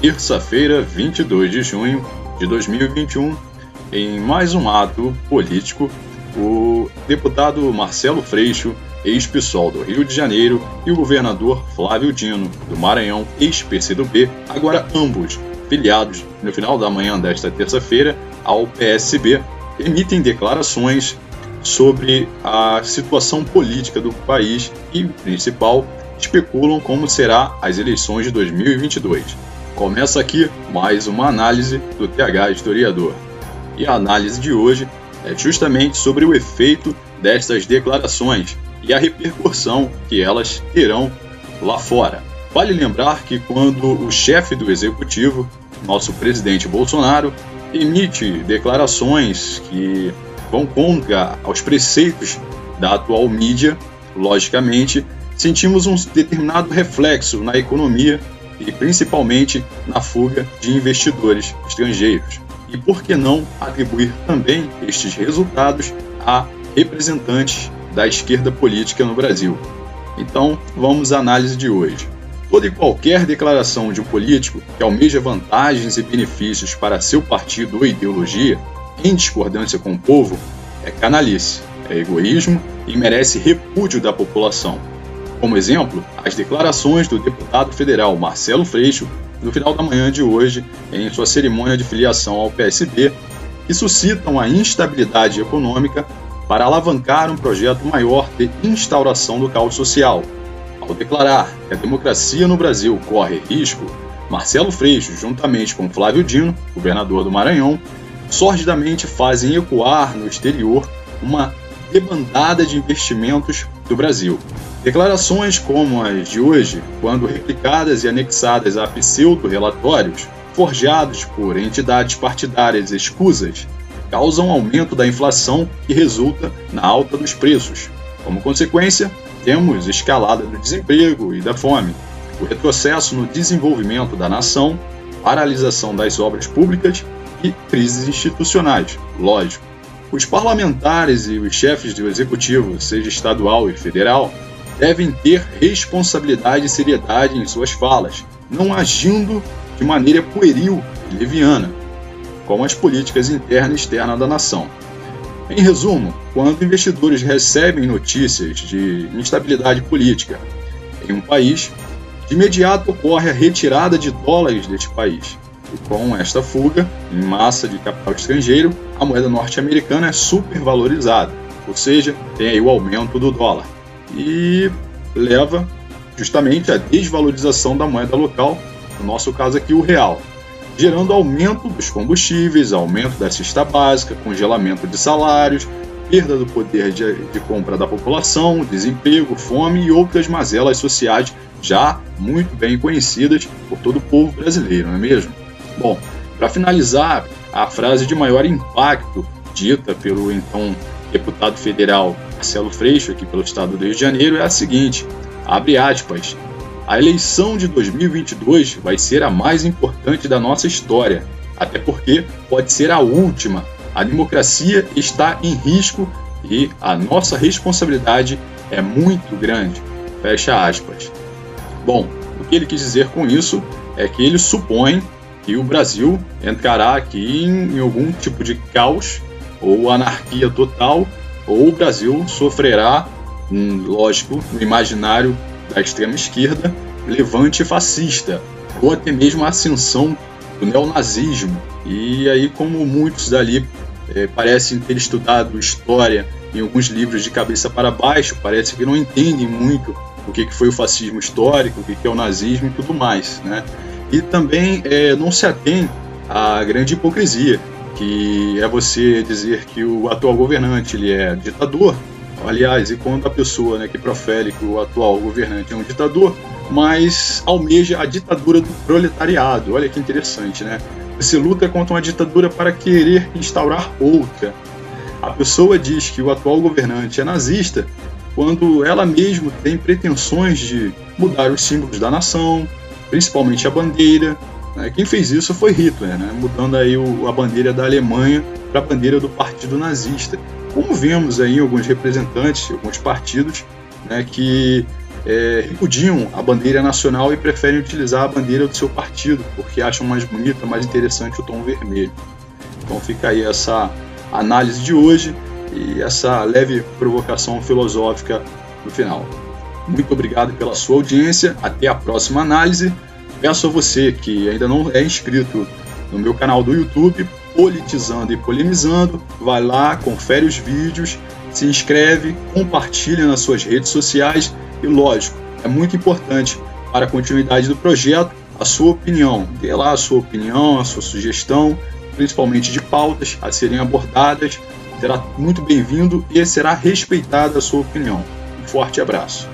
terça-feira, 22 de junho de 2021, em mais um ato político, o deputado Marcelo Freixo, ex-PSOL do Rio de Janeiro, e o governador Flávio Dino, do Maranhão, ex-PCdoB, agora ambos filiados no final da manhã desta terça-feira ao PSB, emitem declarações sobre a situação política do país e, principal, especulam como será as eleições de 2022. Começa aqui mais uma análise do TH Historiador. E a análise de hoje é justamente sobre o efeito destas declarações e a repercussão que elas terão lá fora. Vale lembrar que quando o chefe do executivo, nosso presidente Bolsonaro, emite declarações que vão contra os preceitos da atual mídia, logicamente, sentimos um determinado reflexo na economia e principalmente na fuga de investidores estrangeiros. E por que não atribuir também estes resultados a representantes da esquerda política no Brasil? Então, vamos à análise de hoje. Toda e qualquer declaração de um político que almeja vantagens e benefícios para seu partido ou ideologia, em discordância com o povo, é canalice, é egoísmo e merece repúdio da população. Como exemplo, as declarações do deputado federal Marcelo Freixo no final da manhã de hoje, em sua cerimônia de filiação ao PSB, que suscitam a instabilidade econômica para alavancar um projeto maior de instauração do caos social, ao declarar que a democracia no Brasil corre risco, Marcelo Freixo, juntamente com Flávio Dino, governador do Maranhão, sordidamente fazem ecoar no exterior uma debandada de investimentos do Brasil. Declarações como as de hoje, quando replicadas e anexadas a pseudo-relatórios forjados por entidades partidárias escusas, causam aumento da inflação que resulta na alta dos preços. Como consequência, temos escalada do desemprego e da fome, o retrocesso no desenvolvimento da nação, paralisação das obras públicas e crises institucionais, lógico. Os parlamentares e os chefes do executivo, seja estadual e federal, devem ter responsabilidade e seriedade em suas falas, não agindo de maneira pueril e leviana, como as políticas interna e externa da nação. Em resumo, quando investidores recebem notícias de instabilidade política em um país, de imediato ocorre a retirada de dólares deste país. E com esta fuga em massa de capital estrangeiro, a moeda norte-americana é supervalorizada, ou seja, tem aí o aumento do dólar. E leva justamente à desvalorização da moeda local, no nosso caso aqui o real gerando aumento dos combustíveis, aumento da cesta básica, congelamento de salários, perda do poder de, de, compra da população, desemprego, fome e outras mazelas sociais já muito bem conhecidas por todo o povo brasileiro, não é mesmo? Bom, para finalizar, a frase de maior impacto dita pelo então deputado federal Marcelo Freixo, aqui pelo estado do Rio de Janeiro, é a seguinte: abre aspas, a eleição de 2022 vai ser a mais importante da nossa história, até porque pode ser a última. A democracia está em risco e a nossa responsabilidade é muito grande. Fecha aspas. Bom, o que ele quis dizer com isso é que ele supõe que o Brasil entrará aqui em, em algum tipo de caos ou anarquia total, ou o Brasil sofrerá, um, lógico, no imaginário da extrema esquerda, levante fascista, ou até mesmo a ascensão do neonazismo. E aí, como muitos dali é, parecem ter estudado história em alguns livros de cabeça para baixo, parece que não entendem muito o que, que foi o fascismo histórico, o que, que é o nazismo e tudo mais. Né? E também é, não se atém à grande hipocrisia, que é você dizer que o atual governante ele é ditador, Aliás, e quando a pessoa né, que profere que o atual governante é um ditador, mas almeja a ditadura do proletariado. Olha que interessante, né? Você luta contra uma ditadura para querer instaurar outra. A pessoa diz que o atual governante é nazista quando ela mesma tem pretensões de mudar os símbolos da nação, principalmente a bandeira. Né? Quem fez isso foi Hitler, né? mudando aí o, a bandeira da Alemanha para a bandeira do Partido Nazista como vemos aí alguns representantes, alguns partidos, né, que é, repudiam a bandeira nacional e preferem utilizar a bandeira do seu partido, porque acham mais bonita, mais interessante o tom vermelho. Então fica aí essa análise de hoje e essa leve provocação filosófica no final. Muito obrigado pela sua audiência, até a próxima análise. Peço a você que ainda não é inscrito no meu canal do YouTube, Politizando e Polemizando, vai lá, confere os vídeos, se inscreve, compartilha nas suas redes sociais e, lógico, é muito importante para a continuidade do projeto a sua opinião. Dê lá a sua opinião, a sua sugestão, principalmente de pautas a serem abordadas. Será muito bem-vindo e será respeitada a sua opinião. Um forte abraço.